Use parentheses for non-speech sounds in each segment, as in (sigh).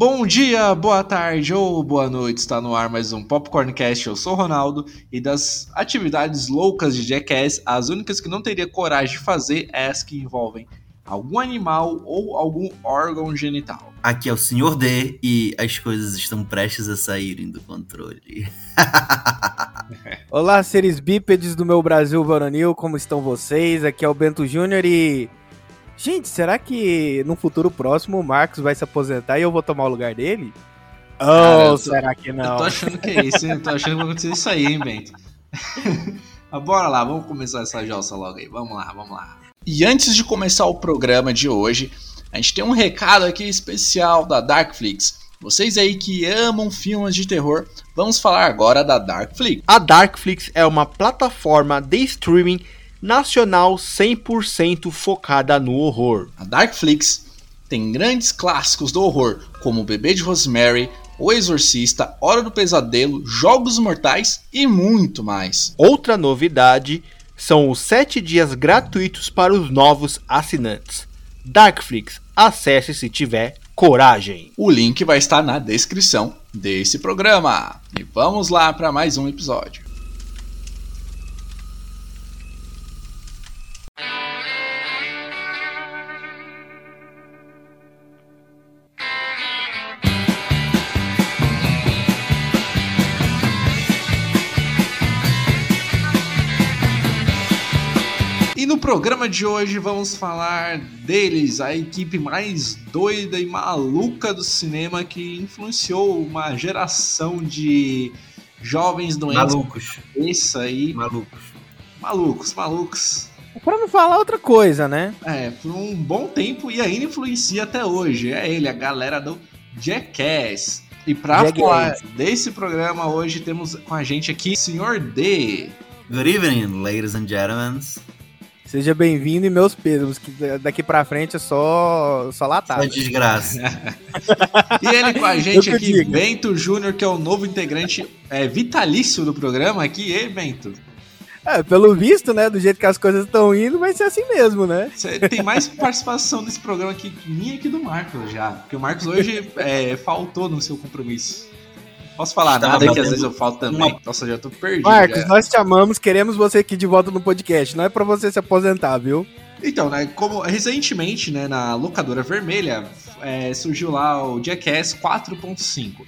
Bom dia, boa tarde ou boa noite, está no ar mais um Popcorncast, eu sou o Ronaldo, e das atividades loucas de Jackass, as únicas que não teria coragem de fazer é as que envolvem algum animal ou algum órgão genital. Aqui é o Sr. D e as coisas estão prestes a saírem do controle. (laughs) Olá, seres bípedes do meu Brasil varonil, como estão vocês? Aqui é o Bento Júnior e Gente, será que no futuro próximo o Marcos vai se aposentar e eu vou tomar o lugar dele? Ou oh, será que não? Eu tô achando que é isso, hein? Eu tô achando que vai acontecer isso aí, hein, Bento? (laughs) Bora lá, vamos começar essa jossa logo aí. Vamos lá, vamos lá. E antes de começar o programa de hoje, a gente tem um recado aqui especial da Darkflix. Vocês aí que amam filmes de terror, vamos falar agora da Darkflix. A Darkflix é uma plataforma de streaming nacional 100% focada no horror. A Darkflix tem grandes clássicos do horror, como O Bebê de Rosemary, O Exorcista, Hora do Pesadelo, Jogos Mortais e muito mais. Outra novidade são os 7 dias gratuitos para os novos assinantes. Darkflix, acesse se tiver coragem. O link vai estar na descrição desse programa. E vamos lá para mais um episódio. Programa de hoje vamos falar deles, a equipe mais doida e maluca do cinema que influenciou uma geração de jovens doentes. Malucos. Isso aí. Malucos. Malucos, malucos. Para não falar outra coisa, né? É, por um bom tempo e ainda influencia até hoje. É ele, a galera do Jackass. E pra Jackass. falar desse programa hoje temos com a gente aqui o Sr. D. Good evening, ladies and gentlemen. Seja bem-vindo e meus pesos, que daqui pra frente é só, só latada. Só desgraça. (laughs) e ele com a gente aqui, digo. Bento Júnior, que é o novo integrante é, vitalício do programa aqui. E Bento? É, pelo visto, né, do jeito que as coisas estão indo, vai ser assim mesmo, né? Você tem mais participação nesse programa aqui minha que do Marcos já. Porque o Marcos hoje é, faltou no seu compromisso. Posso falar nada que às vezes eu falo também. Uma... Nossa, já tô perdido. Marcos, já. nós te amamos, queremos você aqui de volta no podcast. Não é para você se aposentar, viu? Então, né, como recentemente, né, na locadora vermelha, é, surgiu lá o Jackass 4.5.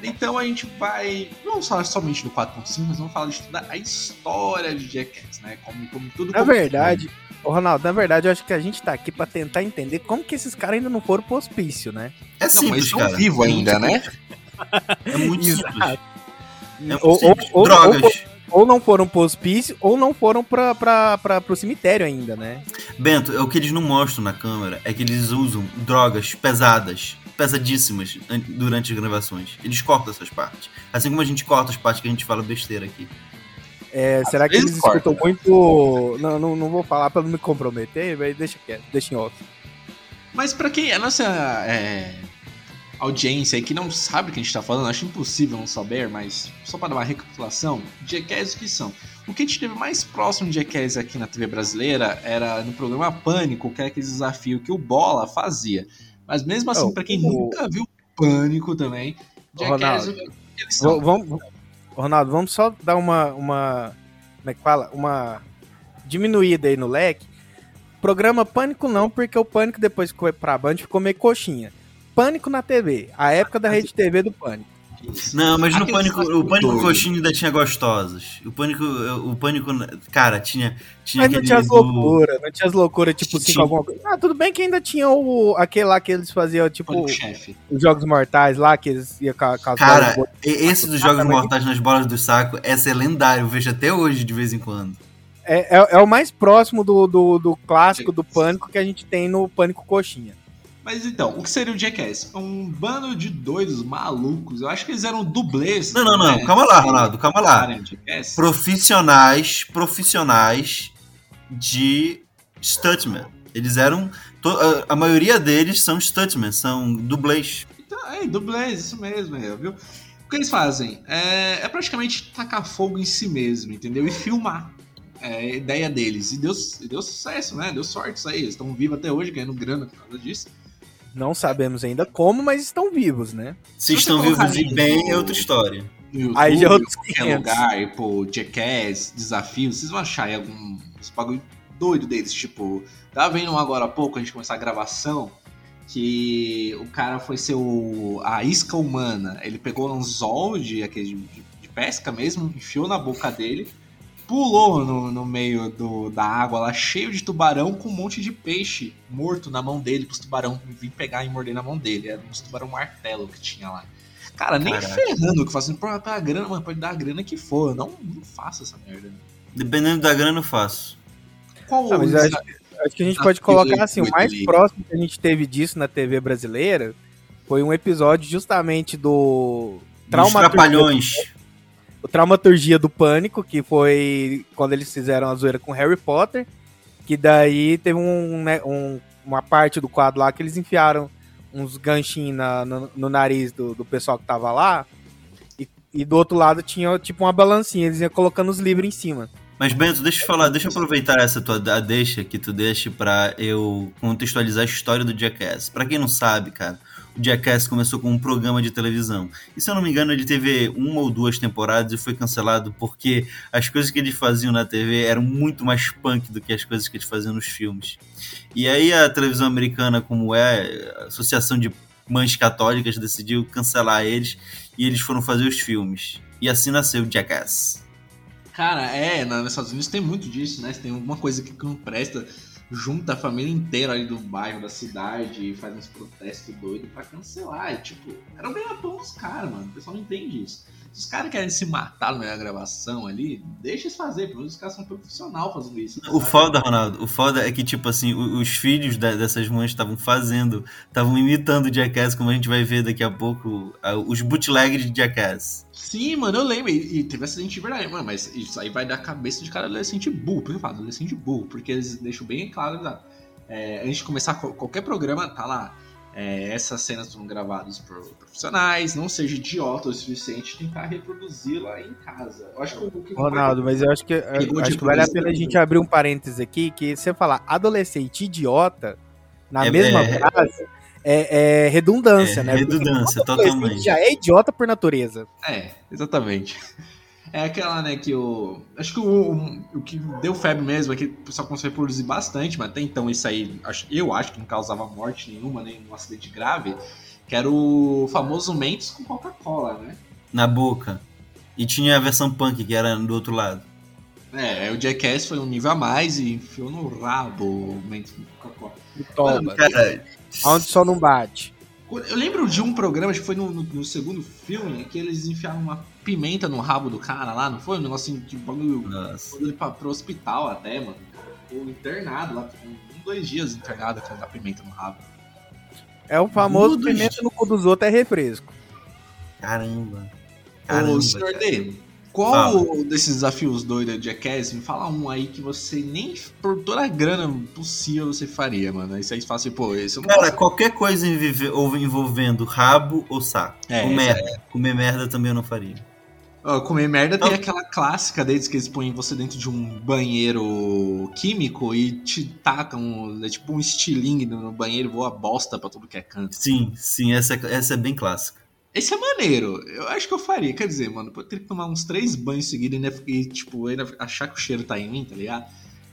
Então a gente vai, não vamos falar somente do 4.5, mas vamos falar de toda a história de Jackass, né, como, como tudo... Na verdade, Ô, Ronaldo, na verdade, eu acho que a gente tá aqui pra tentar entender como que esses caras ainda não foram pro hospício, né? É simples, não, mas estão vivos ainda, né? (laughs) (laughs) É muito simples. É muito ou, simples. Ou, Drogas. Ou, ou, não foram pro hospício, ou não foram pra, pra, pra, pro cemitério ainda, né? Bento, é o que eles não mostram na câmera é que eles usam drogas pesadas, pesadíssimas, durante as gravações. Eles cortam essas partes. Assim como a gente corta as partes que a gente fala besteira aqui. É, será que eles escutam muito. Não, não, não vou falar pra não me comprometer, mas deixa quieto, deixa em off. Mas pra quem a nossa é, audiência aí que não sabe o que a gente tá falando, acho impossível não saber, mas só para dar uma recapitulação, Jackass o que são? O que a gente teve mais próximo de Jackass aqui na TV brasileira era no programa Pânico, que era aquele desafio que o Bola fazia. Mas mesmo assim, oh, para quem oh, nunca viu Pânico também, Jackass, Ronaldo, eles são. Vamos, Ronaldo, vamos só dar uma, uma. Como é que fala? Uma diminuída aí no leque. Programa Pânico não, porque o Pânico depois que foi pra Band ficou meio coxinha. Pânico na TV. A época da Rede TV do Pânico. Não, mas no Pânico, o Pânico Coxinho ainda tinha gostosos. O Pânico, o Pânico, cara, tinha. tinha mas não tinha as loucuras, não tinha as loucuras, tipo, assim, alguma coisa. Ah, tudo bem que ainda tinha o, aquele lá que eles faziam, tipo, os Jogos Mortais lá, que eles iam com, as Cara, bolas, esse dos Jogos Mortais nas bolas do saco, essa é lendário, eu vejo até hoje de vez em quando. É, é, é o mais próximo do, do, do clássico do Pânico que a gente tem no Pânico Coxinha. Mas então, o que seria o Jackass? Um bando de doidos malucos. Eu acho que eles eram dublês. Não, não, não. Né? Calma lá, Ronaldo. Calma lá. Profissionais, profissionais de stuntman. Eles eram. A maioria deles são stuntmen, são dublês. Então, é, dublês, isso mesmo, é, viu? O que eles fazem? É, é praticamente tacar fogo em si mesmo, entendeu? E filmar. É a ideia deles. E deu, deu sucesso, né? Deu sorte isso aí. Eles estão vivos até hoje, ganhando grana por causa disso. Não sabemos ainda como, mas estão vivos, né? Se, Se estão vivos e bem, é outra história. YouTube, Aí já é outros qualquer lugar, pô, Jackass, desafios, vocês vão achar aí alguns bagulho doido deles, tipo, tava vendo um agora há pouco, a gente começar a gravação, que o cara foi ser o, a isca humana. Ele pegou um anzol de, aquele, de, de pesca mesmo, enfiou na boca dele, pulou no, no meio do, da água lá, cheio de tubarão, com um monte de peixe morto na mão dele, pros tubarão vir pegar e morder na mão dele. Era uns tubarão martelo que tinha lá. Cara, nem Caraca. ferrando que fazendo pra, pra grana, mano, pode dar a grana que for. Não, não faça essa merda. Dependendo da grana, eu faço. Qual ah, mas acho, acho, que a gente pode colocar assim, o mais próximo que a gente teve disso na TV brasileira foi um episódio justamente do Traumaturgia. O Traumaturgia do Pânico, que foi quando eles fizeram a zoeira com Harry Potter. Que daí teve um, né, um, uma parte do quadro lá que eles enfiaram uns ganchinhos na, no, no, nariz do, do pessoal que tava lá. E, e, do outro lado tinha tipo uma balancinha, eles iam colocando os livros em cima. Mas Bento, deixa eu falar, deixa eu aproveitar essa tua a deixa que tu deixa para eu contextualizar a história do Jackass. Para quem não sabe, cara, o Jackass começou com um programa de televisão. E se eu não me engano, ele teve uma ou duas temporadas e foi cancelado porque as coisas que eles faziam na TV eram muito mais punk do que as coisas que eles faziam nos filmes. E aí a televisão americana, como é, a Associação de Mães Católicas decidiu cancelar eles e eles foram fazer os filmes. E assim nasceu o Jackass. Cara, é, nos Estados Unidos tem muito disso, né? Tem alguma coisa que não presta, junta a família inteira ali do bairro, da cidade, e faz uns protestos doidos pra cancelar. E, tipo, era o ganha-pão dos caras, mano. O pessoal não entende isso. Os caras querem se matar da gravação ali, deixa eles fazer, pelo menos os caras são profissionais fazendo isso. O foda, Ronaldo, o foda é que, tipo assim, os filhos dessas mães estavam fazendo, estavam imitando o Jackass, como a gente vai ver daqui a pouco, os bootlegs de Jackass. Sim, mano, eu lembro. E, e teve acidente de verdade, mano. Mas isso aí vai da cabeça de cada adolescente burro. Por que eu falo adolescente burro? Porque eles deixam bem claro, é, antes de começar qualquer programa, tá lá. É, essas cenas foram gravadas por profissionais, não seja idiota o suficiente tentar reproduzi-la em casa. Eu acho que Ronaldo, mas eu acho que, eu, acho que vale a pena a gente abrir um parênteses aqui, que você falar adolescente idiota, na é, mesma é, frase, é, é redundância, é, né? Redundância, totalmente. Já é idiota por natureza. É, exatamente. É aquela, né, que o. Acho que o, o, o que deu febre mesmo é que o pessoal começou a produzir bastante, mas até então isso aí, eu acho que não causava morte nenhuma, nem um acidente grave, que era o famoso Mentos com Coca-Cola, né? Na boca. E tinha a versão punk, que era do outro lado. É, o Jackass foi um nível a mais e enfiou no rabo o Mentos com Coca-Cola. Toma. Cara, Onde só não bate. Eu lembro de um programa, acho que foi no, no, no, segundo filme, que eles enfiaram uma pimenta no rabo do cara lá, não foi? Um negocinho de bagulho. Ele pra, pro hospital até, mano. Ficou internado lá, um, dois dias internado com a pimenta no rabo. É o famoso Tudo pimenta isso. no cu dos outros é refresco. Caramba. Caramba. Ô, senhor D, qual Fala. desses desafios doidos de Jackass, me fala um aí que você nem por toda a grana possível você faria, mano. Isso aí fala assim, pô, esse eu não Cara, posso... qualquer coisa envolvendo rabo ou saco. É, comer, é... comer merda também eu não faria. Comer merda tem aquela clássica deles que eles põem você dentro de um banheiro químico e te tacam, é tipo um estilingue no banheiro, voa bosta pra tudo que é canto. Sim, sim, essa, é, essa é bem clássica. Esse é maneiro. Eu acho que eu faria. Quer dizer, mano, eu teria que tomar uns três banhos seguidos e, tipo, ainda achar que o cheiro tá em mim, tá ligado?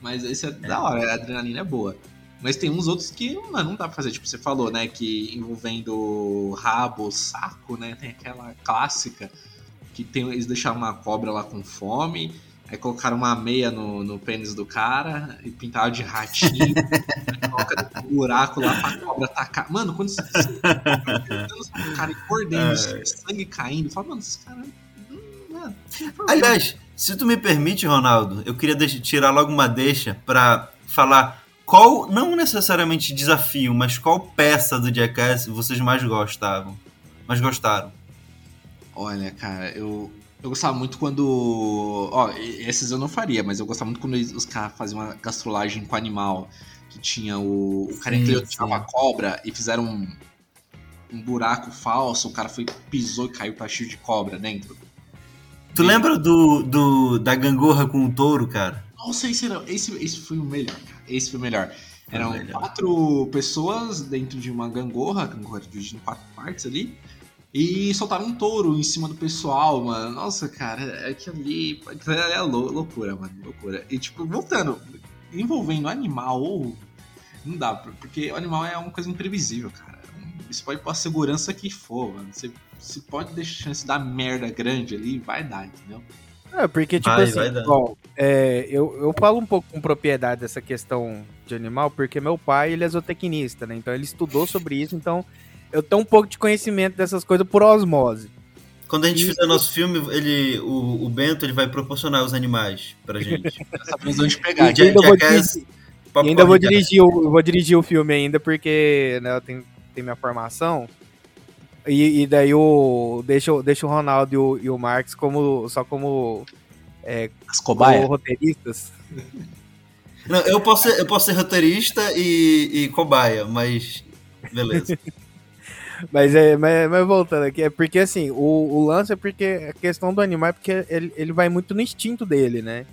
Mas esse é, é. da hora, a adrenalina é boa. Mas tem uns outros que, mano, não dá pra fazer. Tipo, você falou, né? Que envolvendo rabo, saco, né? Tem aquela clássica que tem, eles deixaram uma cobra lá com fome Aí colocaram uma meia no, no pênis do cara e pintaram de ratinho. (laughs) coloca um buraco lá pra cobra atacar. Mano, quando você. o cara mordendo, é. sangue caindo, fala, mano, esse cara. Mano, Aliás, se tu me permite, Ronaldo, eu queria deixar, tirar logo uma deixa pra falar qual, não necessariamente desafio, mas qual peça do Jackass vocês mais gostavam? Mais gostaram? Olha, cara, eu, eu gostava muito quando. Ó, esses eu não faria, mas eu gostava muito quando os caras faziam uma gastrolagem com animal. Que tinha o. O cara que tinha uma cobra e fizeram um, um buraco falso, o cara foi, pisou e caiu pra cheio de cobra dentro. Tu e... lembra do, do, da gangorra com o touro, cara? Nossa, esse, era, esse, esse foi o melhor, cara. Esse foi o melhor. Eram quatro pessoas dentro de uma gangorra, gangorra dividida em quatro partes ali, e soltaram um touro em cima do pessoal, mano. Nossa, cara, é aquilo ali, aquilo é loucura, mano, loucura. E tipo, voltando, envolvendo animal, não dá, porque o animal é uma coisa imprevisível, cara. Você pode pôr a segurança que for, mano. Você, você pode deixar a chance de dar merda grande ali, vai dar, entendeu? É, porque, tipo vai, assim, vai bom, é, eu, eu falo um pouco com propriedade dessa questão de animal, porque meu pai, ele é zootecnista, né? Então ele estudou sobre isso, então eu tenho um pouco de conhecimento dessas coisas por osmose. Quando a gente e... fizer nosso filme, ele, o, o Bento ele vai proporcionar os animais pra gente. Essa visão de pegar. E ainda, vou, dirigir, e ainda vou dirigir, o, vou dirigir o filme ainda, porque né, eu tenho, tenho minha formação. E, e, daí o. Deixa, deixa o Ronaldo e o, e o Marx como, só como. É, As cobaia. roteiristas. Não, eu posso ser, eu posso ser roteirista e, e cobaia, mas. Beleza. (laughs) mas, é, mas, mas, voltando aqui, é porque assim, o, o lance é porque a questão do animal é porque ele, ele vai muito no instinto dele, né?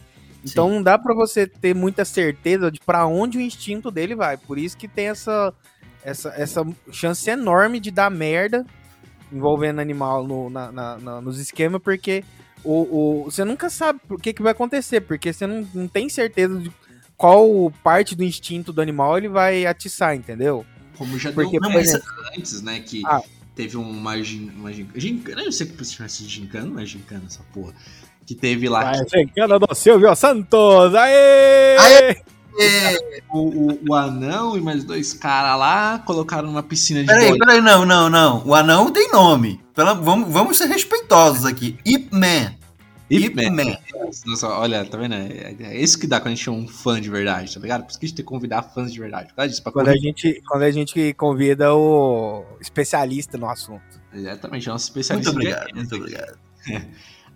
Então Sim. não dá para você ter muita certeza de para onde o instinto dele vai. Por isso que tem essa, essa, essa chance enorme de dar merda envolvendo animal no, na, na, na, nos esquemas, porque o, o, você nunca sabe o que, que vai acontecer, porque você não, não tem certeza de qual parte do instinto do animal ele vai atiçar, entendeu? Como já porque, deu exemplo, antes, né, que ah, teve uma, uma gincana, eu não sei que se chama de gincana, não é gincana essa porra, que teve lá... Vai, que... gincana do Silvio Santos, aê! aê! O, o, o, anão e mais dois caras lá colocaram numa piscina de Peraí, peraí, não, não, não. O anão tem nome. Pela, vamos, vamos ser respeitosos aqui. Ip Man. Ip Man. Nossa, olha, tá vendo? É, é, isso que dá quando a gente é um fã de verdade, tá ligado? Por isso que a gente tem que convidar fãs de verdade. Disso, quando, a gente, quando a gente convida o especialista no assunto. Exatamente, é nosso especialista. Muito obrigado, muito obrigado. (laughs)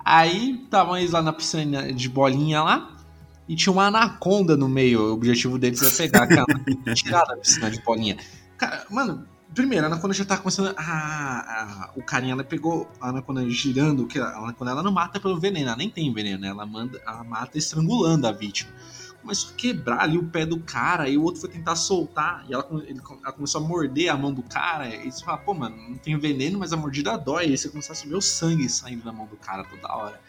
Aí estavam eles lá na piscina de bolinha lá e tinha uma anaconda no meio. O objetivo deles era pegar aquela (laughs) tirar da piscina de bolinha. Cara, mano, primeiro, a anaconda já tá começando. O carinha ela pegou a anaconda girando, que a anaconda ela não mata pelo veneno, ela nem tem veneno, né? ela manda, ela mata estrangulando a vítima. Começou a quebrar ali o pé do cara, e o outro foi tentar soltar, e ela, ele, ela começou a morder a mão do cara, e você fala, pô, mano, não tem veneno, mas a mordida dói, e aí você começasse a ver o sangue saindo da mão do cara toda hora.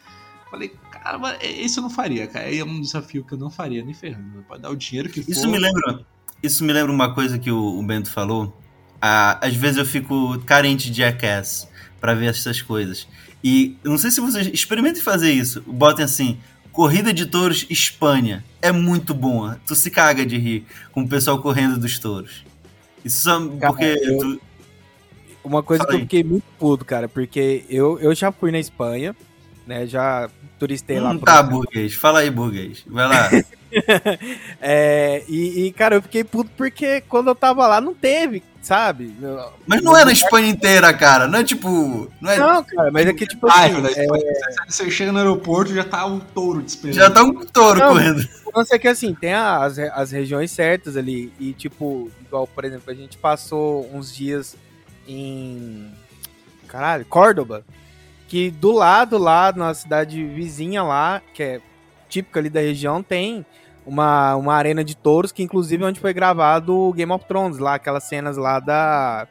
Falei, cara, esse eu não faria, cara. É um desafio que eu não faria, nem ferrando. Pode dar o dinheiro que for. Isso me lembra, isso me lembra uma coisa que o, o Bento falou. Ah, às vezes eu fico carente de Jackass para ver essas coisas. E não sei se vocês experimentem fazer isso. Botem assim, Corrida de Touros Espanha. É muito boa. Tu se caga de rir com o pessoal correndo dos touros. Isso só porque eu... tu... Uma coisa Fala que aí. eu fiquei muito puto, cara, porque eu, eu já fui na Espanha, né? Já turistei lá. Tá, burguês. Fala aí, burguês. Vai lá. (laughs) é, e, e, cara, eu fiquei puto porque quando eu tava lá não teve, sabe? Mas não é na Espanha inteira, cara. Não é tipo. Não, é... não cara, mas é que tipo assim. é... Você chega no aeroporto já tá um touro te Já tá um touro não, correndo. Não sei que assim, tem as, as regiões certas ali. E tipo, igual, por exemplo, a gente passou uns dias em. Caralho, Córdoba que do lado lá, na cidade vizinha lá, que é típica ali da região, tem uma, uma arena de touros, que inclusive é onde foi gravado o Game of Thrones, lá, aquelas cenas lá da,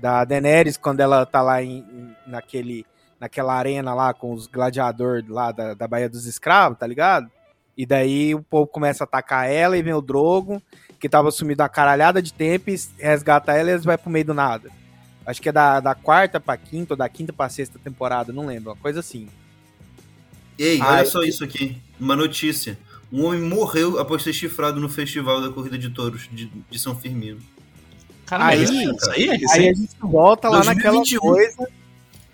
da Daenerys, quando ela tá lá em, naquele, naquela arena lá com os gladiadores lá da, da Baía dos Escravos, tá ligado? E daí o povo começa a atacar ela e vem o Drogo, que tava sumido uma caralhada de tempo, e resgata ela e eles vai pro meio do nada. Acho que é da, da quarta pra quinta ou da quinta pra sexta temporada, não lembro, uma coisa assim. Ei, olha só isso aqui, uma notícia. Um homem morreu após ser chifrado no festival da corrida de touros de, de São Firmino. Cara, aí, isso, aí, é aí a gente volta lá 2021. naquela coisa.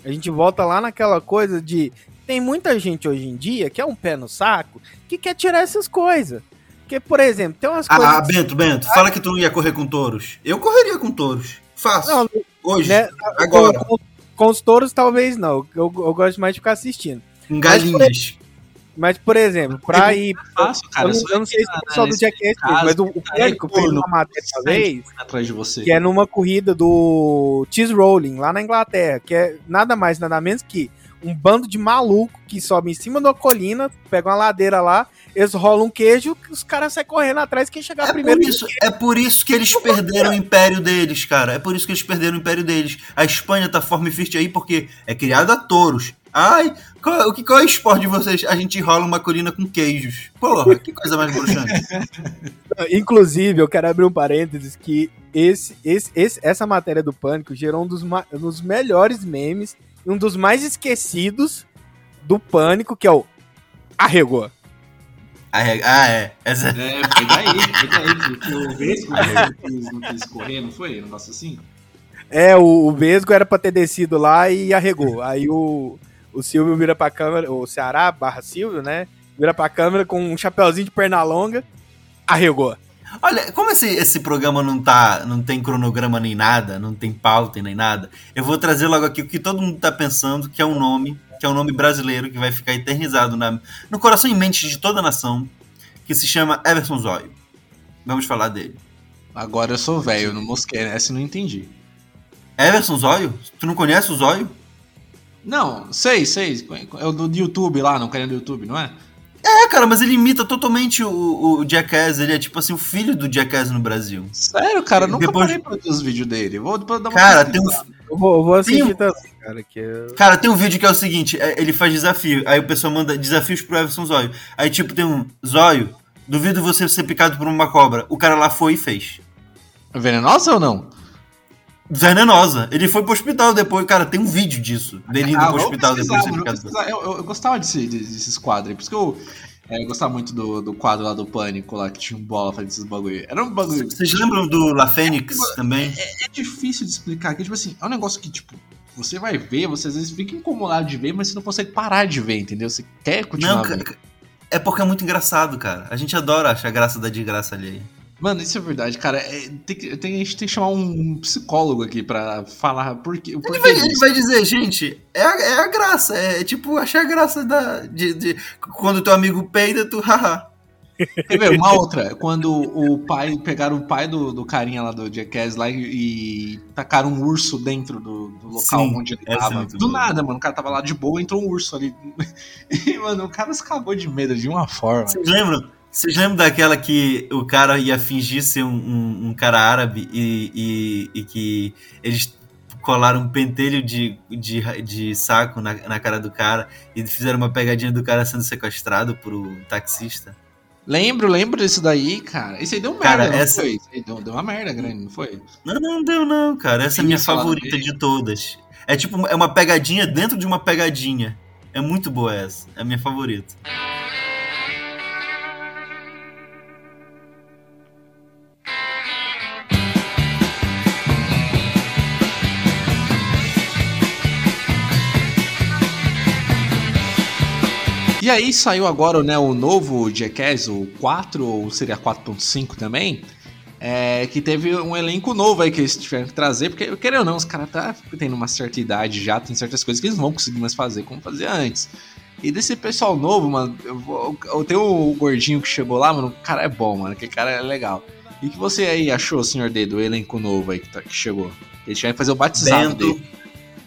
A gente volta lá naquela coisa de. Tem muita gente hoje em dia que é um pé no saco que quer tirar essas coisas. Porque, por exemplo, tem umas ah, coisas. Ah, Bento, Bento, fala que tu não ia correr com touros. Eu correria com touros. Fácil. Não, Hoje, né? agora. Com, com, os touros, talvez não. Eu, eu gosto mais de ficar assistindo. Em galinhas. Mas, por exemplo, pra ir. Fácil, cara, eu, não, eu não sei se o pessoal do Jackass fez, mas o, o Périco fez uma matéria uma vez. Atrás de você. Que é numa corrida do Cheese Rolling, lá na Inglaterra. Que é nada mais, nada menos que um bando de maluco que sobe em cima da colina, pega uma ladeira lá, eles rolam um queijo, os caras saem correndo atrás, quem chegar é primeiro. Por isso, é por isso que eles perderam o império deles, cara. É por isso que eles perderam o império deles. A Espanha tá forme firte aí porque é criada a touros. Ai, qual, que, qual é o esporte de vocês? A gente rola uma colina com queijos. Porra, que coisa mais bruxante. (laughs) Inclusive, eu quero abrir um parênteses que esse, esse, esse, essa matéria do Pânico gerou um dos, um dos melhores memes e um dos mais esquecidos do Pânico, que é o Arregou. Arregou. Ah, é. Essa... É, foi daí, foi daí que, o Vesgo não quis correr, não foi? Um negócio assim? É, o, o Vesgo era pra ter descido lá e arregou. Aí o, o Silvio vira pra câmera, o Ceará barra Silvio, né? Vira pra câmera com um chapéuzinho de perna longa, arregou. Olha, como esse, esse programa não tá, não tem cronograma nem nada, não tem pauta nem nada, eu vou trazer logo aqui o que todo mundo tá pensando, que é um nome, que é um nome brasileiro que vai ficar eternizado na, no coração e mente de toda a nação, que se chama Everson Zóio. Vamos falar dele. Agora eu sou velho, não mosquei, essa eu não entendi. Everson Zóio? Tu não conhece o Zóio? Não, sei, sei. É o do YouTube lá, não querendo do YouTube, não é? É, cara, mas ele imita totalmente o, o Jackass. Ele é tipo assim, o filho do Jackass no Brasil. Sério, cara? Eu nunca depois... parei pra ver os vídeos dele. Vou depois dar uma Cara, tem um. Eu vou, eu vou assistir tem... também, cara. Que eu... Cara, tem um vídeo que é o seguinte: é, ele faz desafio. Aí o pessoal manda desafios pro Everson Zóio. Aí, tipo, tem um Zóio, duvido você ser picado por uma cobra. O cara lá foi e fez. Venenosa ou não? Venenosa. Ele foi pro hospital depois, cara, tem um vídeo disso, dele indo ah, pro hospital depois de eu, eu, eu, gostava desse, desses quadros, por isso que eu, é, eu gostava muito do, do quadro lá do Pânico, lá que tinha um bola fazendo esses bagulho. Era um bagulho. Vocês lembram do La Fênix é, também? É, é, difícil de explicar, que tipo assim, é um negócio que, tipo, você vai ver, você às vezes fica incomodado de ver, mas você não consegue parar de ver, entendeu? Você quer continuar. Não, vendo. é porque é muito engraçado, cara. A gente adora achar graça da desgraça ali. Mano, isso é verdade, cara. É, tem, tem, a gente tem que chamar um psicólogo aqui pra falar por quê. Ele, vai, ele vai dizer, gente, é a, é a graça. É, tipo achar a graça da, de, de quando teu amigo peida, tu haha. Quer ver, uma outra, quando o pai, pegaram o pai do, do carinha lá do Jackass lá e, e tacaram um urso dentro do, do local Sim, onde ele tava. É do nada, mano, o cara tava lá de boa, entrou um urso ali. (laughs) E, mano, o cara se cagou de medo de uma forma. Vocês lembram? Vocês lembram daquela que o cara ia fingir ser um, um, um cara árabe e, e, e, que eles colaram um pentelho de, de, de saco na, na cara do cara e fizeram uma pegadinha do cara sendo sequestrado por um taxista? Lembro, lembro disso daí, cara. Isso aí deu merda, cara, não essa... foi? Deu, deu, uma merda grande, não foi? Não, não deu não, cara. Essa é a minha favorita de todas. É tipo, é uma pegadinha dentro de uma pegadinha. É muito boa essa. É a minha favorita. E aí saiu agora né, o novo Jackass, o 4, ou seria 4.5 também, é, que teve um elenco novo aí que eles tiveram que trazer, porque, querendo ou não, os caras tá tendo uma certa idade já, tem certas coisas que eles não vão conseguir mais fazer como fazia antes. E desse pessoal novo, mano, eu, eu tenho o gordinho que chegou lá, mano, o cara é bom, mano, aquele cara é legal. E o que você aí achou, senhor D, do elenco novo aí que, tá, que chegou? Eles vai fazer o batizado Bento, dele.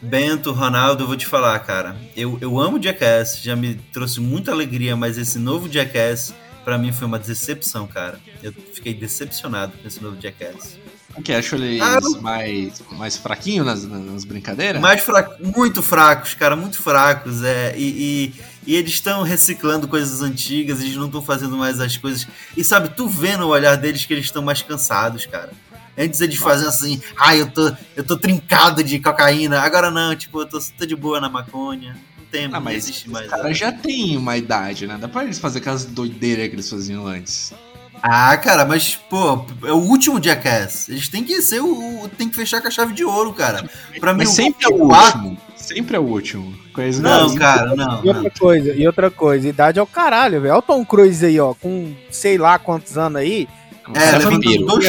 Bento, Ronaldo, eu vou te falar, cara. Eu, eu amo Jackass, já me trouxe muita alegria, mas esse novo Jackass, para mim, foi uma decepção, cara. Eu fiquei decepcionado com esse novo Jackass. O que? Achou eles ah, mais, mais fraquinhos nas, nas brincadeiras? Mais fra muito fracos, cara, muito fracos. É, e, e, e eles estão reciclando coisas antigas, eles não estão fazendo mais as coisas. E sabe, tu vê no olhar deles que eles estão mais cansados, cara. Antes eles faziam assim, ai, ah, eu tô, eu tô trincado de cocaína. Agora não, tipo, eu tô, tô de boa na maconha. Não tem, ah, mas existe mais. Os caras já tem uma idade, né? Dá pra eles fazer aquelas doideiras que eles faziam antes. Ah, cara, mas, pô, é o último Jackass. Eles têm que ser o. Tem que fechar com a chave de ouro, cara. Pra mas mim, sempre é o último. Sempre é o último. Coisa não, assim. cara, não. E outra não. coisa, e outra coisa, idade é o caralho, velho. Olha o Tom Cruise aí, ó, com sei lá quantos anos aí. É, levantou dois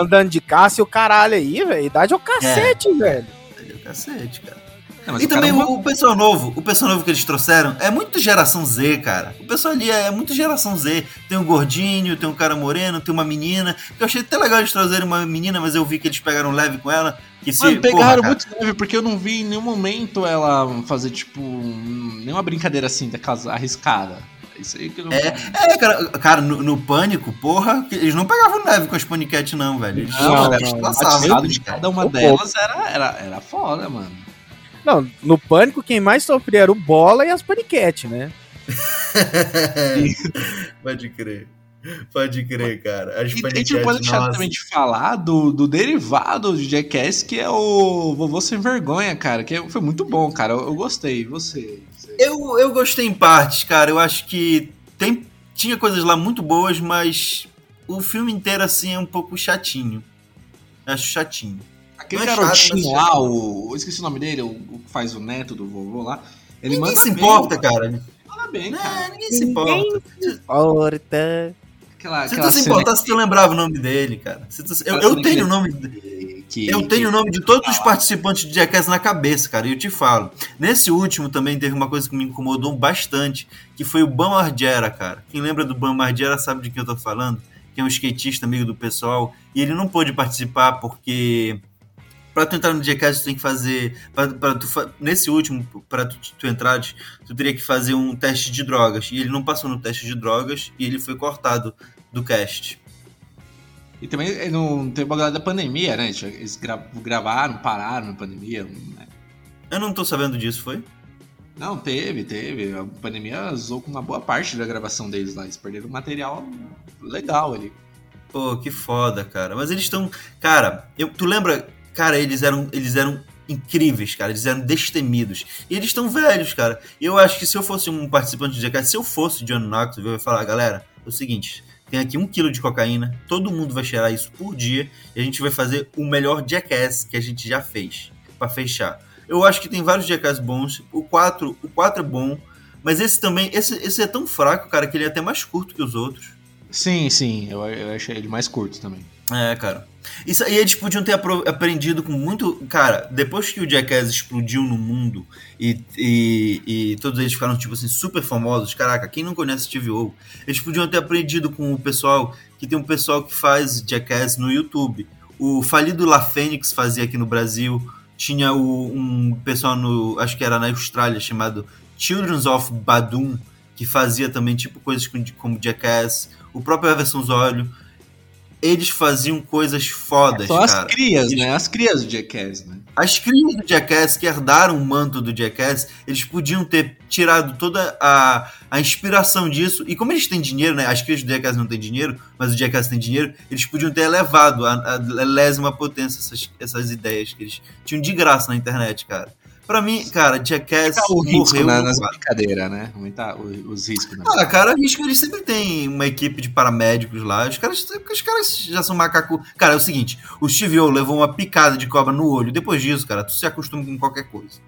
andando de caça e o caralho aí, velho. Idade é o cacete, é. velho. Idade é o cacete, cara. Não, e também o, o, pessoal novo, o pessoal novo que eles trouxeram é muito geração Z, cara. O pessoal ali é muito geração Z. Tem um gordinho, tem um cara moreno, tem uma menina. Eu achei até legal eles trazerem uma menina, mas eu vi que eles pegaram leve com ela. Que se, Mano, pegaram porra, muito leve, porque eu não vi em nenhum momento ela fazer, tipo, nenhuma brincadeira assim, daquelas arriscada. Isso aí que não. É, é cara, cara no, no, pânico, porra, eles não pegavam leve com as paniquete, não, velho. Eles não, não, não. passavam. de cada uma delas era, era, era foda, mano. Não, no pânico, quem mais sofria era o bola e as paniquete, né? (laughs) Pode crer. Pode crer, cara. As e a gente não pode deixar nossa. também de falar do, do derivado de Jackass, que é o Vovô Sem Vergonha, cara. Que foi muito bom, cara. Eu, eu gostei. Você, Eu, eu gostei em partes, cara. Eu acho que tem, tinha coisas lá muito boas, mas o filme inteiro, assim, é um pouco chatinho. Eu acho chatinho. Aquele é garotinho chato, lá, o. Eu esqueci o nome dele, o, que faz o neto do vovô lá. Ele ninguém se importa, bem, cara. Fala bem, cara. Não, ninguém se importa. Ninguém se importa. Aquela, se tu se importasse, que... tu lembrava o nome dele, cara. Tu... Eu, eu tenho o nome dele. Que, eu tenho o nome de todos os participantes de Jackass na cabeça, cara, e eu te falo. Nesse último também teve uma coisa que me incomodou bastante, que foi o Bam Margera, cara. Quem lembra do Bam Margera sabe de quem eu tô falando, que é um skatista amigo do pessoal, e ele não pôde participar porque para tu entrar no Jackass, tu tem que fazer. Pra, pra tu, nesse último, para tu, tu entrar, tu teria que fazer um teste de drogas. E ele não passou no teste de drogas e ele foi cortado do cast. E também não teve bagulho da pandemia, né? Eles gravaram, pararam na pandemia. Né? Eu não tô sabendo disso, foi? Não, teve, teve. A pandemia zoou com uma boa parte da gravação deles lá. Eles perderam material legal ali. Pô, que foda, cara. Mas eles estão. Cara, eu, tu lembra cara, eles eram, eles eram incríveis, cara. Eles eram destemidos. E eles estão velhos, cara. E eu acho que se eu fosse um participante de Jackass, se eu fosse John Knoxville, eu ia falar, galera, é o seguinte, tem aqui um quilo de cocaína, todo mundo vai cheirar isso por dia, e a gente vai fazer o melhor Jackass que a gente já fez, para fechar. Eu acho que tem vários Jackass bons, o 4, o 4 é bom, mas esse também, esse, esse é tão fraco, cara, que ele é até mais curto que os outros. Sim, sim, eu, eu achei ele mais curto também. É, cara. Isso aí eles podiam ter aprendido com muito. Cara, depois que o Jackass explodiu no mundo e, e, e, todos eles ficaram, tipo assim, super famosos. Caraca, quem não conhece Steve O? Eles podiam ter aprendido com o pessoal, que tem um pessoal que faz Jackass no YouTube. O Falido La Fênix fazia aqui no Brasil. Tinha o, um pessoal no. Acho que era na Austrália, chamado Children's of Badum, que fazia também, tipo, coisas como Jackass. O próprio Everson Zório eles faziam coisas fodas, Só cara. as crias, eles... né? As crias do Jackass, né? As crias do Jackass que herdaram o manto do Jackass, eles podiam ter tirado toda a, a inspiração disso. E como eles têm dinheiro, né? As crias do Jackass não têm dinheiro, mas o Jackass tem dinheiro, eles podiam ter elevado a, a lésima potência essas, essas ideias que eles tinham de graça na internet, cara. Pra mim, cara, Jackass o risco morreu na, nas né? Aumentar os riscos. Né? Ah, cara, risco eles sempre tem uma equipe de paramédicos lá. Os caras, os caras já são macaco. Cara, é o seguinte: o Steve O levou uma picada de cobra no olho. Depois disso, cara, tu se acostuma com qualquer coisa.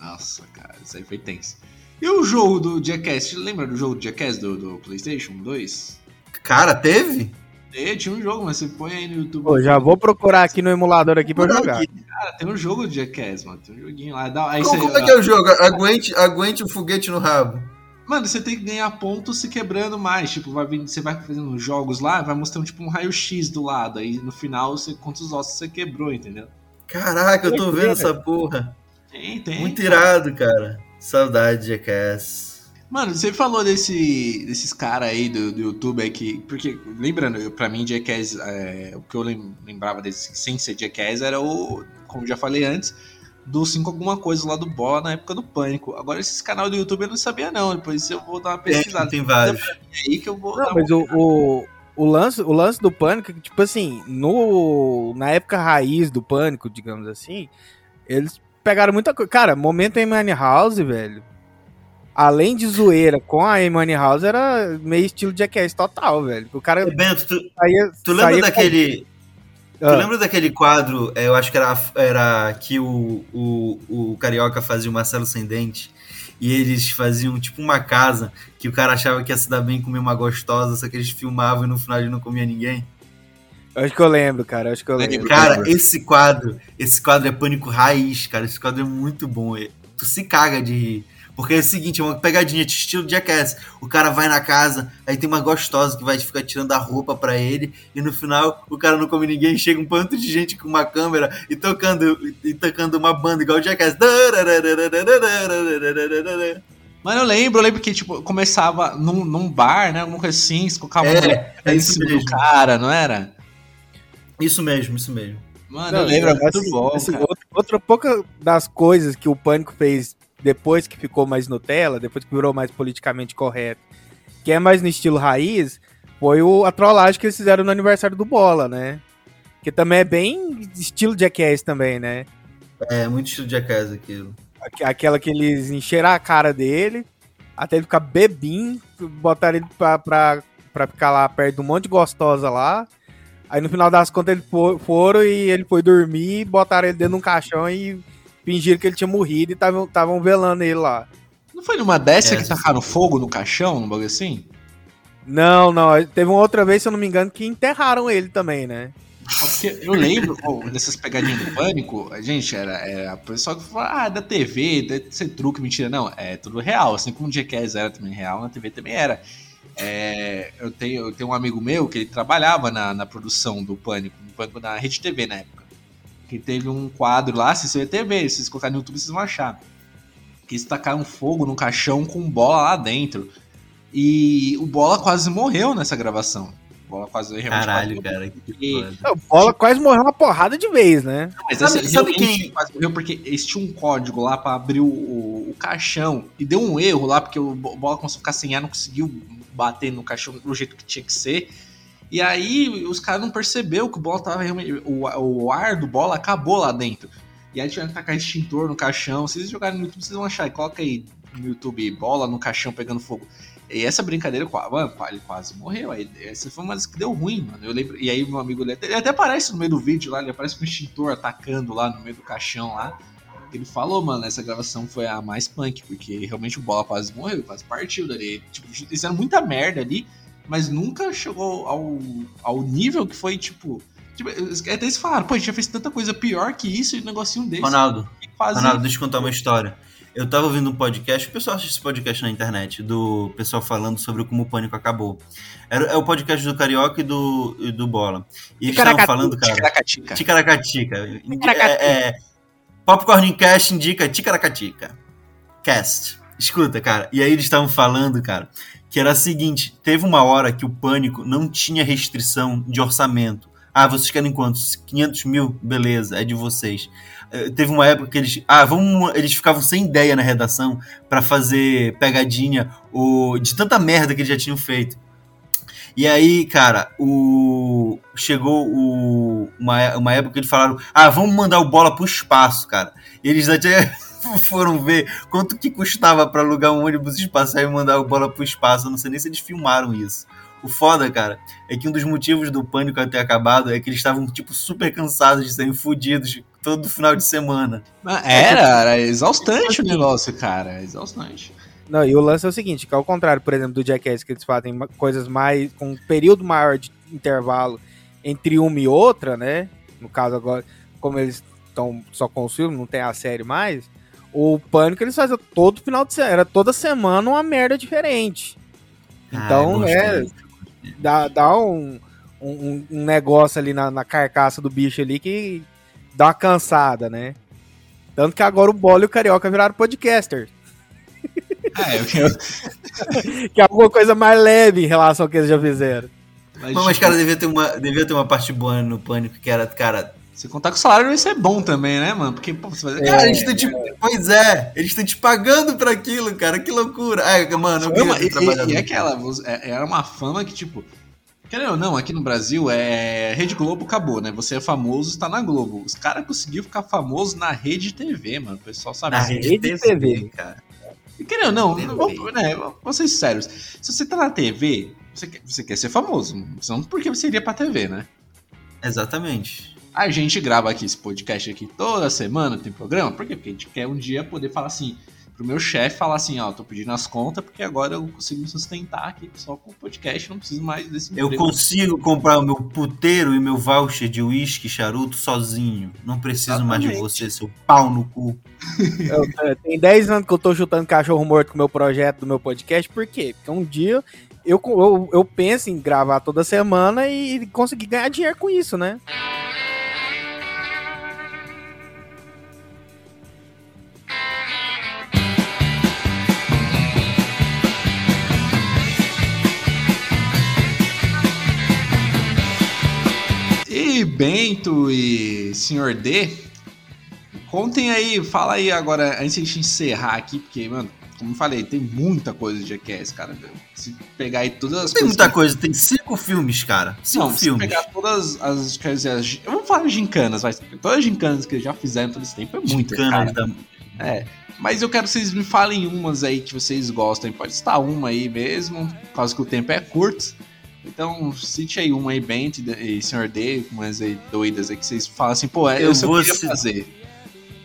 Nossa, cara, isso aí foi tenso. E o jogo do Jackass? Lembra do jogo do Jackass do, do PlayStation 2? Cara, teve? É, tinha um jogo, mas você põe aí no YouTube. Pô, já vou procurar aqui no emulador aqui pra jogar. Aqui. Cara, tem um jogo de Jackass, mano. Tem um joguinho lá. Aí como, você, como é que é o jogo? Aguente, aguente o foguete no rabo. Mano, você tem que ganhar pontos se quebrando mais. Tipo, vai vir, você vai fazendo jogos lá, vai mostrando tipo um raio-x do lado. Aí no final, você, quantos ossos você quebrou, entendeu? Caraca, eu tô vendo essa porra. Tem, tem. Muito irado, cara. Saudade de Jackass. Mano, você falou desse, desses caras aí do, do YouTube aí que. Porque, lembrando, pra mim, Jackass, é, o que eu lembrava desse sem ser Jackass era o, como já falei antes, do 5 alguma coisa lá do Bola na época do Pânico. Agora, esses canal do YouTube eu não sabia, não. Depois eu vou dar uma pesquisada. Tem, tem vários. Aí que eu vou. Não, mas o, o, o, lance, o lance do Pânico, tipo assim, no, na época raiz do Pânico, digamos assim, eles pegaram muita coisa. Cara, momento em Money House, velho além de zoeira com a Amy House, era meio estilo Jackass total, velho. O cara. Bento, tu, saía, tu lembra daquele. Com... Tu ah. lembra daquele quadro? É, eu acho que era, era que o, o, o Carioca fazia o Marcelo Sem Dente. E eles faziam tipo uma casa que o cara achava que ia se dar bem comer uma gostosa, só que eles filmavam e no final ele não comia ninguém. Acho que eu lembro, cara. Acho que eu lembro. Cara, esse quadro, esse quadro é pânico raiz, cara. Esse quadro é muito bom. Tu se caga de rir. Porque é o seguinte, é uma pegadinha de estilo Jackass. O cara vai na casa, aí tem uma gostosa que vai ficar tirando a roupa para ele, e no final o cara não come ninguém, chega um panto de gente com uma câmera e tocando, e tocando uma banda igual o Jackass. Mano, eu lembro, eu lembro que, tipo, começava num, num bar, né? Alguma coisa assim, se colocava é, é isso mesmo. do cara, não era? Isso mesmo, isso mesmo. Mano, não, eu lembro, é muito bom. Assim, outra, outra pouca das coisas que o Pânico fez depois que ficou mais Nutella, depois que virou mais politicamente correto, que é mais no estilo raiz, foi o, a trollagem que eles fizeram no aniversário do Bola, né? Que também é bem estilo Jackass também, né? É, muito estilo Jackass aquilo. Aquela que eles encheram a cara dele, até ele ficar bebinho, botaram ele pra, pra, pra ficar lá perto de um monte de gostosa lá. Aí no final das contas eles foram e ele foi dormir, botaram ele dentro de um caixão e fingiram que ele tinha morrido e estavam velando ele lá. Não foi numa dessa é, que tacaram fogo no caixão, um bagulho assim? Não, não. Teve uma outra vez, se eu não me engano, que enterraram ele também, né? Porque eu lembro oh, dessas pegadinhas do pânico, a gente era, era a pessoa que fala, ah, da TV, deve ser truque, mentira. Não, é tudo real. Assim como o Jackass era também real, na TV também era. É, eu, tenho, eu tenho um amigo meu que ele trabalhava na, na produção do Pânico, no Pânico na Rede TV na época que teve um quadro lá, se você TV, se vocês colocarem no YouTube vocês vão achar. Que eles tacaram fogo no caixão com bola lá dentro. E o Bola quase morreu nessa gravação. O Bola quase Caralho, cara. Que o Bola quase morreu uma porrada de vez, né? Mas sabe, sabe quem quase morreu? Porque eles tinham um código lá para abrir o, o, o, caixão. E deu um erro lá, porque o Bola começou a ficar sem ar, não conseguiu bater no caixão do jeito que tinha que ser. E aí os caras não percebeu que o bola tava realmente. O, o ar do bola acabou lá dentro. E aí tiveram que tacar extintor no caixão. Se vocês jogarem no YouTube, vocês vão achar. Coloca aí no YouTube bola no caixão pegando fogo. E essa brincadeira, mano, ele quase morreu. Aí, essa foi uma das que deu ruim, mano. Eu lembro. E aí meu amigo ele até, ele até aparece no meio do vídeo lá, ele aparece com extintor atacando lá no meio do caixão lá. Ele falou, mano, essa gravação foi a mais punk, porque realmente o bola quase morreu, quase partiu dali. Tipo, fizeram muita merda ali mas nunca chegou ao, ao nível que foi, tipo. tipo até eles falaram, pô, a gente já fez tanta coisa pior que isso e um negocinho desse. Ronaldo, quase... Ronaldo, deixa eu contar uma história. Eu tava ouvindo um podcast, o pessoal assiste esse podcast na internet, do pessoal falando sobre como o pânico acabou. Era, é o podcast do Carioca e do, e do Bola. E eles estavam falando, cara. Ticaracatica. Ticaracatica. É, é, Popcorn Cast indica Ticaracatica. Cast. Escuta, cara. E aí eles estavam falando, cara, que era a seguinte: teve uma hora que o pânico não tinha restrição de orçamento. Ah, vocês querem quantos? 500 mil? Beleza, é de vocês. Uh, teve uma época que eles. Ah, vamos. Eles ficavam sem ideia na redação para fazer pegadinha ou de tanta merda que eles já tinham feito. E aí, cara, o chegou o... uma, uma época que eles falaram: ah, vamos mandar o bola pro espaço, cara. E eles até (laughs) foram ver quanto que custava para alugar um ônibus espacial e mandar a bola pro espaço. Eu não sei nem se eles filmaram isso. O foda, cara, é que um dos motivos do pânico ter acabado é que eles estavam, tipo, super cansados de serem fodidos todo final de semana. Era, era exaustante o negócio, cara. Exaustante. Não, e o lance é o seguinte, que ao contrário, por exemplo, do Jackass, que eles fazem coisas mais. com um período maior de intervalo entre uma e outra, né? No caso agora, como eles estão só com o filme, não tem a série mais. O Pânico eles faziam todo final de semana, era toda semana uma merda diferente. Ah, então, ah, é. Dá, dá um, um, um, negócio ali na, na carcaça do bicho ali que dá uma cansada, né? Tanto que agora o Bola e o Carioca viraram podcaster. Ah, eu... (laughs) que é alguma coisa mais leve em relação ao que eles já fizeram. Mas, mas cara, devia ter, uma, devia ter uma parte boa no Pânico, que era, cara, se contar com o salário vai ser bom também, né, mano? Porque, pô, você vai... Cara, eles estão te... Pois é, eles estão te pagando pra aquilo, cara. Que loucura. Ai, mano, eu queria ter e, e, e aquela, é, era uma fama que, tipo... Querendo ou não, aqui no Brasil, é Rede Globo acabou, né? Você é famoso, está na Globo. Os caras conseguiram ficar famosos na Rede TV, mano. O pessoal sabe. Na Rede, TV, TV, cara. E querendo ou não, TV. né? Vamos ser sérios. Se você tá na TV, você quer, você quer ser famoso. Senão, por que você iria pra TV, né? Exatamente. A gente grava aqui esse podcast aqui toda semana, tem programa. Por quê? Porque a gente quer um dia poder falar assim: pro meu chefe falar assim, ó, tô pedindo as contas porque agora eu consigo me sustentar aqui só com o podcast, não preciso mais desse Eu consigo comprar o meu puteiro e meu voucher de uísque charuto sozinho. Não preciso Exatamente. mais de você, seu pau no cu. (laughs) Eu, é, tem 10 anos que eu tô chutando cachorro morto com o meu projeto do meu podcast, por quê? Porque um dia eu, eu, eu penso em gravar toda semana e conseguir ganhar dinheiro com isso, né? Bento e Senhor D, contem aí, fala aí agora, antes de a gente encerrar aqui, porque, mano, como eu falei, tem muita coisa de Jackass, cara. Se pegar aí todas as tem muita que... coisa, tem cinco filmes, cara. Cinco Não, filmes. Se pegar todas as. Quer dizer, as, eu vou falar de gincanas, mas todas as gincanas que já fizeram todo esse tempo é muito. Gincana da... É. Mas eu quero que vocês me falem umas aí que vocês gostam. Pode estar uma aí mesmo, por causa que o tempo é curto. Então, cite aí uma aí, Bent e Sr. D, umas aí doidas aí que vocês falam assim, pô, é, eu, eu vou queria fazer.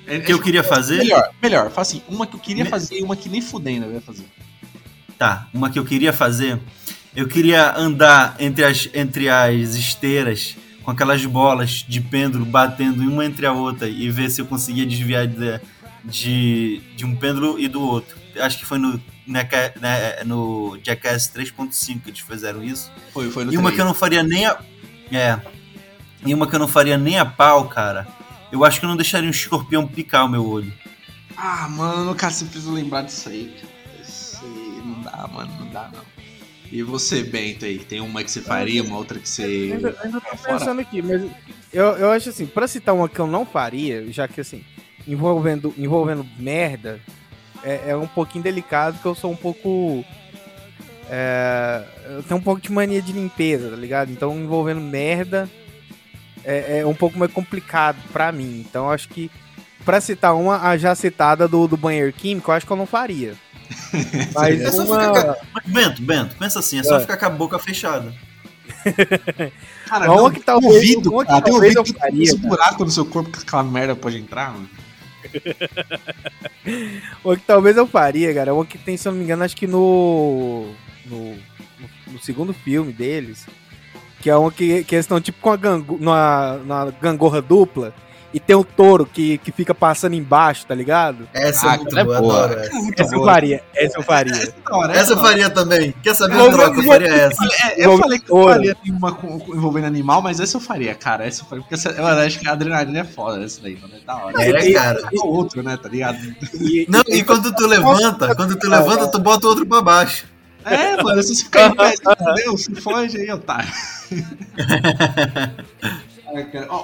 É, que eu queria fazer? Melhor, melhor. Fala assim, uma que eu queria Me... fazer e uma que nem fudendo eu ia fazer. Tá, uma que eu queria fazer. Eu queria andar entre as, entre as esteiras com aquelas bolas de pêndulo batendo uma entre a outra e ver se eu conseguia desviar de, de, de um pêndulo e do outro. Acho que foi no, né, no Jackass 3.5 que eles fizeram isso. Foi, foi no E uma 3. que eu não faria nem a. É. E uma que eu não faria nem a pau, cara eu acho que eu não deixaria um escorpião picar o meu olho. Ah, mano, cara, você precisa lembrar disso aí, cara. Isso aí não dá, mano, não dá não. E você, Bento, aí? Tem uma que você faria, uma outra que você. Ainda, ainda tô pensando aqui, mas eu, eu acho assim, pra citar uma que eu não faria, já que assim, envolvendo, envolvendo merda, é, é um pouquinho delicado, que eu sou um pouco. É, eu tenho um pouco de mania de limpeza, tá ligado? Então envolvendo merda é, é um pouco mais complicado para mim. Então acho que para citar uma, a já citada do, do banheiro químico, eu acho que eu não faria. (laughs) Mas é uma... Ficar... Bento, Bento, pensa assim, é só é. ficar com a boca fechada. Cara, uma que tá ouvido, uma que cara, tem ouvido que faria, esse buraco no seu corpo que aquela merda pode entrar, mano. (laughs) uma que talvez eu faria, cara, uma que tem, se eu não me engano, acho que no, no, no segundo filme deles, que é uma que, que eles estão tipo com a gangu, numa, numa gangorra dupla. E tem o touro que, que fica passando embaixo, tá ligado? Essa é ah, é muito boa, boa. Essa, é essa eu faria, essa eu faria. Essa, essa, essa eu faria também. Quer saber o troco? Eu faria essa. É, eu falei que eu faria uma envolvendo animal, mas essa eu faria, cara. Essa eu faria, porque essa, eu acho que a adrenalina é foda essa daí, mano. É da hora. É, cara. É outro, né, tá ligado? E, Não, e, e quando tu levanta, quando tu levanta, tu bota o outro pra baixo. É, mano, se você ficar em pé, entendeu? Se foge aí, otário. (laughs)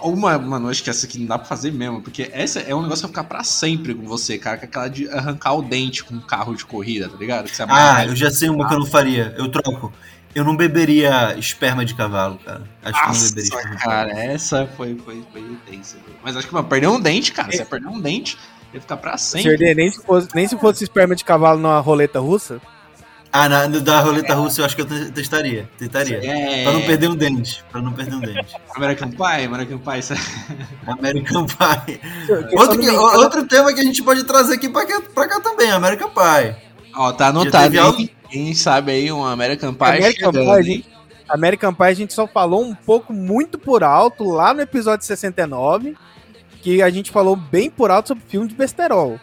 Uma, mano, acho que essa aqui não dá pra fazer mesmo, porque essa é um negócio que vai ficar pra sempre com você, cara, que é aquela de arrancar o dente com um carro de corrida, tá ligado? ah, eu já sei uma que eu não faria, eu troco. Eu não beberia esperma de cavalo, cara. Acho Nossa, que não beberia esperma cara, essa foi, foi, foi intensa. Mas acho que, mano, perder um dente, cara, você perder um dente, ia ficar pra sempre. Nem se fosse, nem se fosse esperma de cavalo numa roleta russa? Ah, na, no da roleta russa eu acho que eu testaria. Tentaria. É... Pra não perder um dente. Pra não perder um dente. (laughs) American Pie, American Pie. American Pie. outro, que, outro tema que a gente pode trazer aqui pra cá, pra cá também, American Pie. Ó, tá anotado. Algo... Quem sabe aí um American Pie American chegando, Pie, American Pie a gente só falou um pouco muito por alto lá no episódio 69, que a gente falou bem por alto sobre filme de besterol.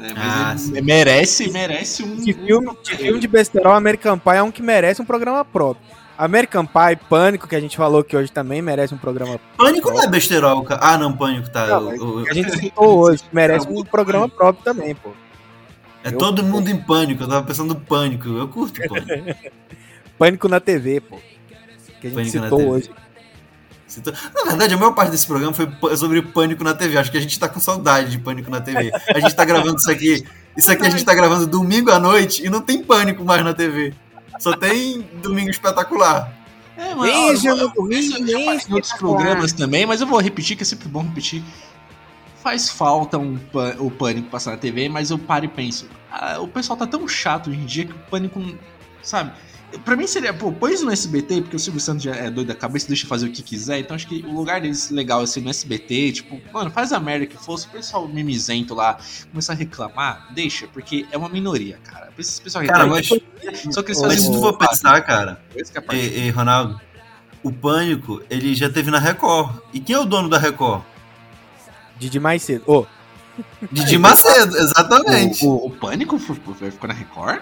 É, ah, merece, merece um. De filme, de filme de besterol, American Pie é um que merece um programa próprio. American Pie, Pânico, que a gente falou que hoje também merece um programa Pânico próprio. não é besterol, cara. Ah, não, Pânico tá. Não, o, o... A gente citou hoje, merece um programa (laughs) próprio também, pô. É eu, todo mundo em pânico, eu tava pensando pânico, eu curto pânico. (laughs) pânico na TV, pô. Que a gente pânico citou hoje. Na verdade, a maior parte desse programa foi sobre pânico na TV. Acho que a gente tá com saudade de pânico na TV. A gente tá gravando isso aqui. Isso aqui a gente tá gravando domingo à noite e não tem pânico mais na TV. Só tem domingo espetacular. É, mano, Beijo eu, eu, eu, em outros programas também, mas eu vou repetir, que é sempre bom repetir. Faz falta um, o pânico passar na TV, mas eu paro e penso. Ah, o pessoal tá tão chato hoje em dia que o pânico sabe? Pra mim seria, pô, põe isso no SBT, porque o Silvio Santos já é doido da cabeça, deixa fazer o que quiser. Então acho que o lugar deles legal assim no SBT, tipo, mano, faz a merda que fosse, o pessoal mimizento lá começar a reclamar, deixa, porque é uma minoria, cara. Esse pessoal reclama. Cara, mas, só que eles mas se tu for pensar, cara, é e, e, Ronaldo, o Pânico, ele já teve na Record. E quem é o dono da Record? Didi Macedo. Ô. Oh. Didi Macedo, (laughs) exatamente. O, o, o Pânico ficou na Record?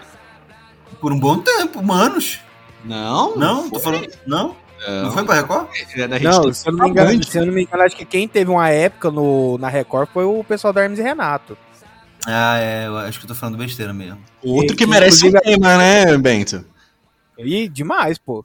Por um bom tempo, manos. Não? Não, tô falando. Não? Não, não foi pra Record? É não, se eu não, me engano, se eu não me engano, acho que quem teve uma época no, na Record foi o pessoal da Hermes e Renato. Ah, é, eu acho que eu tô falando besteira mesmo. Outro que, que merece um tema, né, Bento? E demais, pô.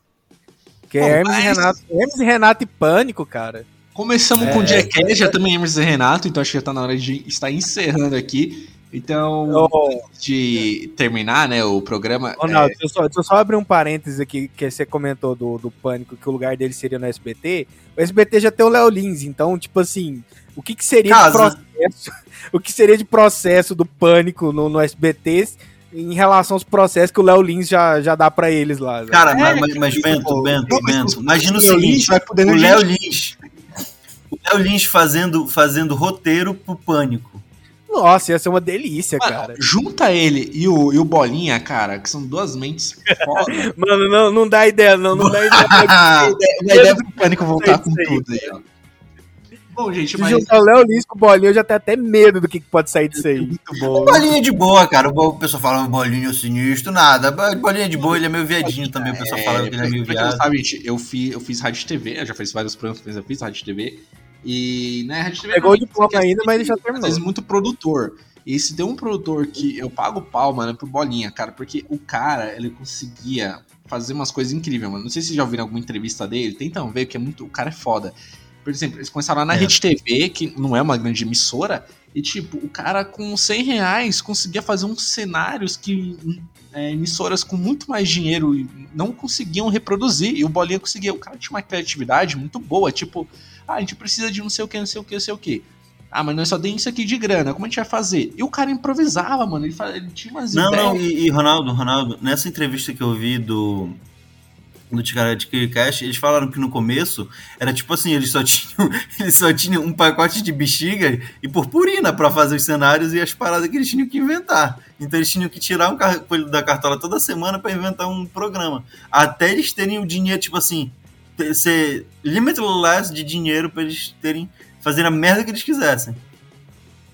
Que é Hermes, mas... e Renato, Hermes e Renato e Pânico, cara. Começamos é, com o Jackass, é, já também Hermes e Renato, então acho que já tá na hora de estar encerrando aqui. Então, oh. de terminar, né, o programa. Ronaldo, é... deixa, eu só, deixa eu só abrir um parênteses aqui que você comentou do, do Pânico, que o lugar dele seria no SBT. O SBT já tem o Léo Lins, então, tipo assim, o que, que seria de processo? (laughs) O que seria de processo do Pânico no, no SBT em relação aos processos que o Léo Lins já, já dá para eles lá. Cara, é, mas, mas Bento, Bento, Bento, imagina o seguinte, o Léo Lins, o Léo Lins fazendo, fazendo roteiro pro Pânico. Nossa, ia ser uma delícia, Mano, cara. Junta ele e o, e o Bolinha, cara, que são duas mentes foda. (laughs) Mano, não, não dá ideia, não. Não dá ideia. (laughs) a ideia pro Pânico voltar com tudo aí, ó. Bom, gente, mas... juntar o Léo Lins com o Bolinha, eu já tenho até medo do que pode sair disso aí. Muito bom. O Bolinha é de boa, cara. O pessoal fala Bolinha é sinistro, nada. O Bolinha é de boa, ele é meio viadinho também. O pessoal é, fala que ele é meio viado. Sabe, eu fiz, eu fiz rádio TV, eu já fiz vários programas, eu fiz rádio TV. E, né, a TV... Pegou o diploma ainda, mas ele já terminou. Às vezes muito produtor. E se tem um produtor que eu pago pau, mano, pro Bolinha, cara, porque o cara, ele conseguia fazer umas coisas incríveis, mano. Não sei se vocês já ouviram alguma entrevista dele, tentam ver, que é muito. O cara é foda. Por exemplo, eles começaram lá na é. Rede TV, que não é uma grande emissora, e tipo, o cara com 100 reais conseguia fazer uns cenários que é, emissoras com muito mais dinheiro não conseguiam reproduzir, e o Bolinha conseguia. O cara tinha uma criatividade muito boa, tipo, ah, a gente precisa de não sei o que, não sei o que, não sei o que. Ah, mas nós só tem isso aqui de grana, como a gente vai fazer? E o cara improvisava, mano, ele, ele tinha umas não, ideias. Não, e, e Ronaldo, Ronaldo, nessa entrevista que eu vi do no Ticaratic Cash, eles falaram que no começo era tipo assim, eles só (laughs) tinham, eles só tinham um pacote de bexiga e purpurina para fazer os cenários e as paradas que eles tinham que inventar. Então eles tinham que tirar um coelho da cartola toda semana para inventar um programa. Até eles terem o dinheiro, tipo assim, ser limitless de dinheiro para eles terem fazer a merda que eles quisessem.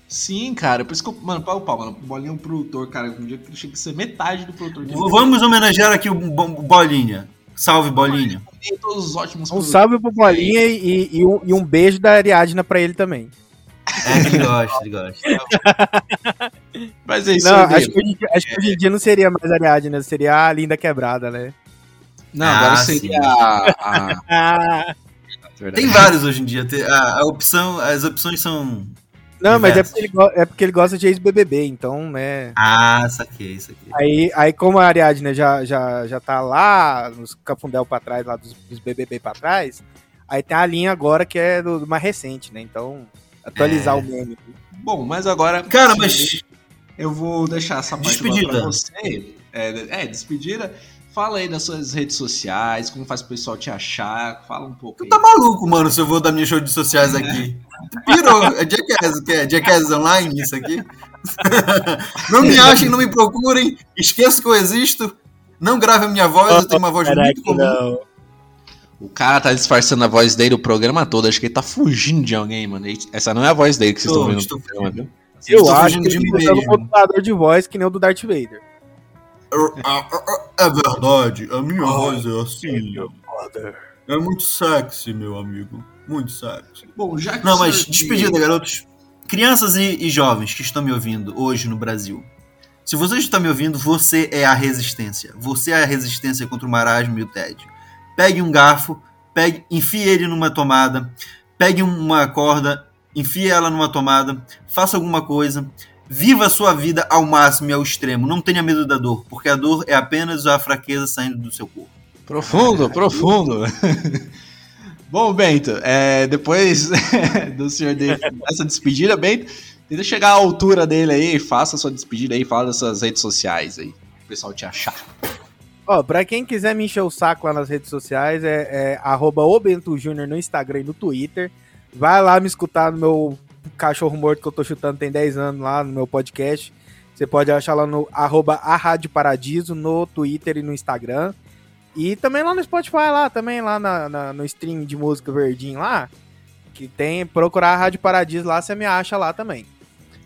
Sim, cara, por isso que eu, mano, pau, pau, mano, Bolinha é um produtor, cara, um dia que ele tinha que ser metade do produtor. Vamos homenagear aqui o Bolinha. Salve, Bolinha. Todos os ótimos um salve pro Bolinha e, e, um, e um beijo da Ariadna pra ele também. É, ele gosta, ele gosta. Mas é isso não, acho que, hoje, acho que hoje em dia não seria mais a Ariadna, seria a Linda Quebrada, né? Não, ah, agora seria a... a... Tem vários hoje em dia. A, a opção, as opções são não, mas é porque, ele, é porque ele gosta de ex-BBB, então, né? Ah, saquei, saquei. Aí, aí como a Ariadne já, já, já tá lá, nos Cafundel pra trás, lá dos, dos BBB pra trás, aí tem a linha agora que é do, do mais recente, né? Então, atualizar é. o meme. Bom, mas agora... Cara, mas... Eu vou deixar essa parte despedida. pra você. É, é, despedida. Fala aí das suas redes sociais, como faz o pessoal te achar, fala um pouco. Tu tá maluco, mano, se eu vou dar minhas redes sociais aqui. Pirou, é Jackass, que é Jackass Online isso aqui? (laughs) não me achem, não me procurem, esqueça que eu existo, não grave a minha voz, eu tenho uma voz Caraca, muito comum. Não. O cara tá disfarçando a voz dele o programa todo, acho que ele tá fugindo de alguém, mano. Essa não é a voz dele que vocês estão vendo no programa, viu? Eu, eu acho que ele tá no computador de voz que nem o do Darth Vader. É verdade, a minha voz é assim. É muito sexy, meu amigo. Muito sexy. Bom, já que Não, mas despedida, garotos. Crianças e, e, jovens que estão me ouvindo hoje no Brasil. Se você está me ouvindo, você é a resistência. Você é a resistência contra o marasmo e o tédio. Pegue um garfo, pegue, enfie ele numa tomada, pegue uma corda, enfie ela numa tomada, faça alguma coisa Viva a sua vida ao máximo e ao extremo. Não tenha medo da dor, porque a dor é apenas a fraqueza saindo do seu corpo. Profundo, profundo. (laughs) Bom, Bento, é, depois (laughs) do senhor dessa despedida, Bento, tenta chegar à altura dele aí, faça a sua despedida aí, fala das suas redes sociais aí, o pessoal te achar. Ó, pra quem quiser me encher o saco lá nas redes sociais, é, é arroba no Instagram e no Twitter. Vai lá me escutar no meu cachorro morto que eu tô chutando tem 10 anos lá no meu podcast. Você pode achar lá no arroba Paradiso, no Twitter e no Instagram. E também lá no Spotify, lá, também lá na, na, no stream de música verdinho lá. Que tem, procurar a Rádio Paradiso lá, você me acha lá também.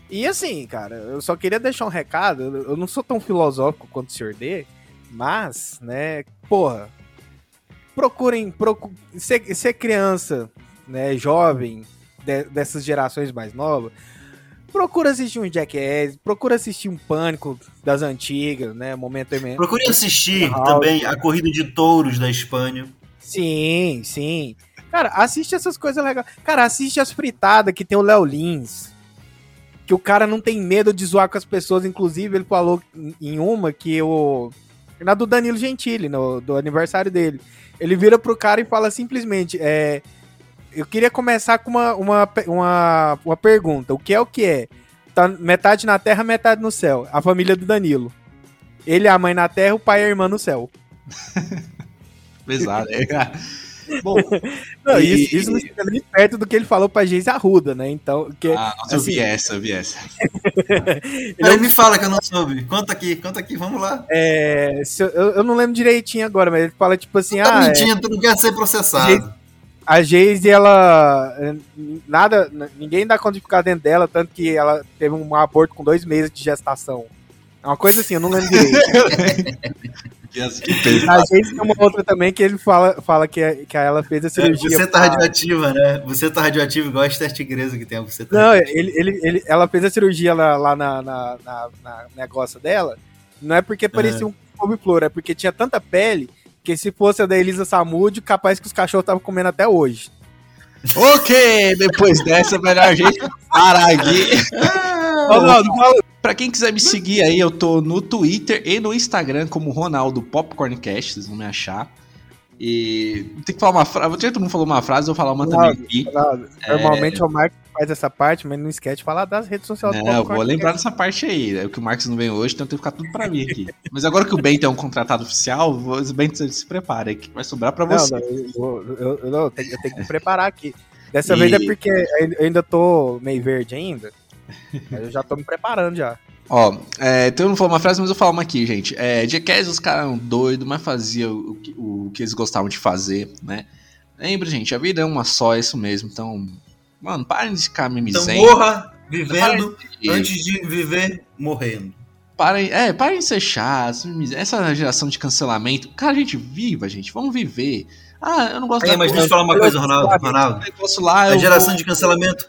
E assim, cara, eu só queria deixar um recado. Eu não sou tão filosófico quanto o Sr. D, mas, né, porra, procurem, procurem ser, ser criança, né, jovem, de, dessas gerações mais novas, procura assistir um Jackass, procura assistir um Pânico das antigas, né? Momento Procure assistir também a corrida de touros da Espanha. Sim, sim. Cara, assiste essas coisas legais. Cara, assiste as fritadas que tem o Léo Lins. Que o cara não tem medo de zoar com as pessoas. Inclusive, ele falou em uma que o. Na do Danilo Gentili, no, do aniversário dele. Ele vira pro cara e fala simplesmente: é, eu queria começar com uma, uma, uma, uma pergunta. O que é o que é? Tá metade na terra, metade no céu. A família do Danilo. Ele, a mãe na terra, o pai e a irmã no céu. (laughs) Pesado, é. Bom, (laughs) não, e... isso, isso não fica nem perto do que ele falou pra Geise Arruda, né? Então, que, ah, nossa, assim, eu vi essa, eu vi essa. (laughs) ele é me fala que eu não soube. Conta aqui, conta aqui, vamos lá. É, eu, eu, não lembro direitinho agora, mas ele fala tipo assim: tá ah. mentindo, é, tu não quer ser processado a Geise, ela. Nada. Ninguém dá conta de ficar dentro dela, tanto que ela teve um aborto com dois meses de gestação. É uma coisa assim, eu não lembro direito. (laughs) a Geise tem uma outra também que ele fala, fala que, que ela fez a cirurgia. Você tá pra... radioativa, né? Você tá radioativa igual a Esther Tigresa que tem. Você tá não, ele, ele, ele, ela fez a cirurgia lá, lá na, na, na, na negócio dela. Não é porque parecia é. um couve-flor, é porque tinha tanta pele porque se fosse a da Elisa Samud, capaz que os cachorros estavam comendo até hoje. Ok, depois dessa, melhor a gente parar aqui. Ronaldo, pra quem quiser me seguir aí, eu tô no Twitter e no Instagram como Ronaldo Popcorncast, vocês vão me achar. E tem que falar uma frase. Todo mundo falou uma frase, eu vou falar uma também aqui. Normalmente é... o Marcos faz essa parte, mas não esquece de falar das redes sociais É, eu vou lembrar dessa parte aí. É que o Marcos não vem hoje, então tem que ficar tudo pra mim aqui. mas agora que o Bento é um contratado oficial, o Bento se prepara, que vai sobrar pra você. Não, não, eu, eu, eu, eu, tenho, eu tenho que me preparar aqui. Dessa e... vez é porque eu ainda tô meio verde ainda. Mas eu já tô me preparando já. Ó, é, então eu não falou uma frase, mas eu vou falar uma aqui, gente. É, Jackass, os caras eram doidos, mas faziam o, o, o, que eles gostavam de fazer, né? Lembra, gente, a vida é uma só, é isso mesmo. Então, mano, parem de ficar mimizendo. Então morra vivendo de... antes de viver morrendo. Parem, é, parem de ser chatos, essa geração de cancelamento. Cara, a gente viva, gente, vamos viver. Ah, eu não gosto é, da mas deixa eu falar uma coisa, Ronaldo. Ronaldo. Lá, a geração vou... de cancelamento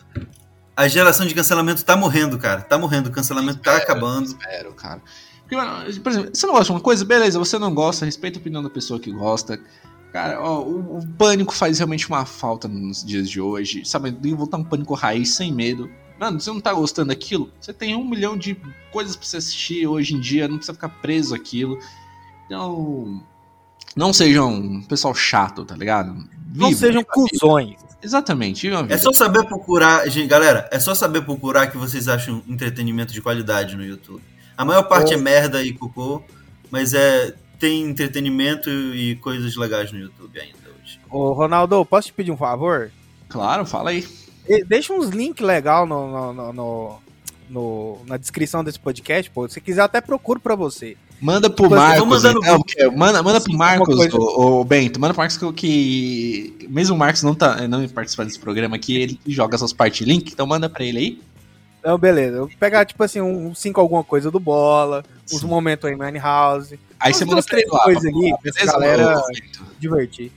a geração de cancelamento tá morrendo, cara. Tá morrendo, o cancelamento tá espero, tá acabando. Espero, cara. Porque, por exemplo, você não gosta de uma coisa? Beleza, você não gosta, respeita a opinião da pessoa que gosta. Cara, ó, o, o pânico faz realmente uma falta nos dias de hoje. Sabe, de voltar um pânico raiz sem medo. Mano, você não tá gostando daquilo? Você tem um milhão de coisas pra você assistir hoje em dia, não precisa ficar preso aquilo. Então. Não sejam um pessoal chato, tá ligado? Viva, não sejam cuzões. Exatamente. É só saber procurar, gente, galera, é só saber procurar que vocês acham entretenimento de qualidade no YouTube. A maior parte oh. é merda e cocô, mas é tem entretenimento e coisas legais no YouTube ainda hoje. Ô, Ronaldo, posso te pedir um favor? Claro, fala aí. Deixa uns links legal no, no, no, no, na descrição desse podcast, pô. Se quiser, até procuro pra você. Manda pro Marcos. Mandando... Então, manda, manda pro Marcos, o, o, Bento, manda pro Marcos que, que, mesmo o Marcos não tá não participando desse programa aqui, ele joga essas partes link, então manda pra ele aí. Então, beleza. Eu vou pegar, tipo assim, um 5 alguma coisa do bola, uns momentos aí no House. Aí você manda pra ele lá. Coisa ali, beleza, galera divertir.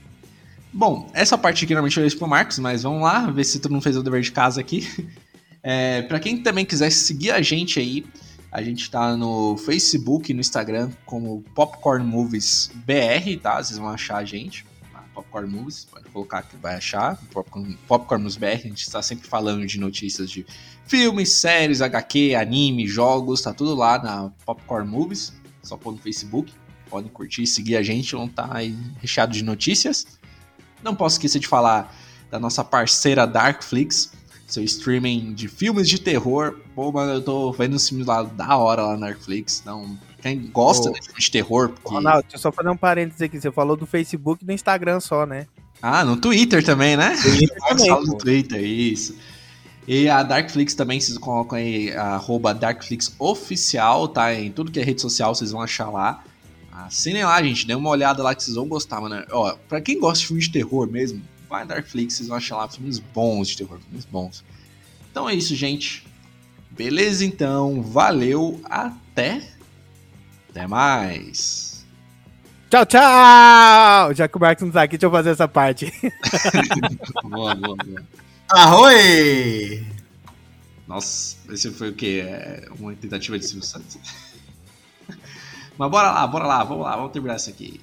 Bom, essa parte aqui normalmente eu deixo pro Marcos, mas vamos lá, ver se tu não fez o dever de casa aqui. (laughs) É, para quem também quiser seguir a gente aí, a gente tá no Facebook e no Instagram como Popcorn Movies BR, tá? Vocês vão achar a gente. Tá? Popcorn Movies, pode colocar que vai achar. Popcorn, Popcorn Movies BR, a gente está sempre falando de notícias de filmes, séries, HQ, anime, jogos, tá tudo lá na Popcorn Movies. Só pôr no Facebook. Podem curtir, seguir a gente, vão estar tá aí recheado de notícias. Não posso esquecer de falar da nossa parceira Darkflix seu streaming de filmes de terror. Pô, mano, eu tô vendo uns filmes lá da hora lá na Netflix. Então, quem gosta de filme de terror. Porque... Ronaldo, deixa eu só fazer um parênteses aqui. Você falou do Facebook e do Instagram só, né? Ah, no Twitter também, né? Twitter (laughs) também, no Twitter, isso. E a Darkflix também, vocês colocam aí, arroba Darkflix oficial, tá? Em tudo que é rede social, vocês vão achar lá. Assinem lá, gente, dê uma olhada lá que vocês vão gostar, mano. Ó, pra quem gosta de filmes de terror mesmo, vai na Darkflix, vocês vão achar lá filmes bons de terror, filmes bons. Então é isso, gente. Beleza, então. Valeu. Até. Até mais. Tchau, tchau! Já que o Marcos não tá aqui, deixa eu fazer essa parte. (laughs) boa, boa, boa. Arroi! Nossa, esse foi o quê? É uma tentativa de Silvio Santos. (laughs) Mas bora lá, bora lá, vamos lá, vamos terminar isso aqui.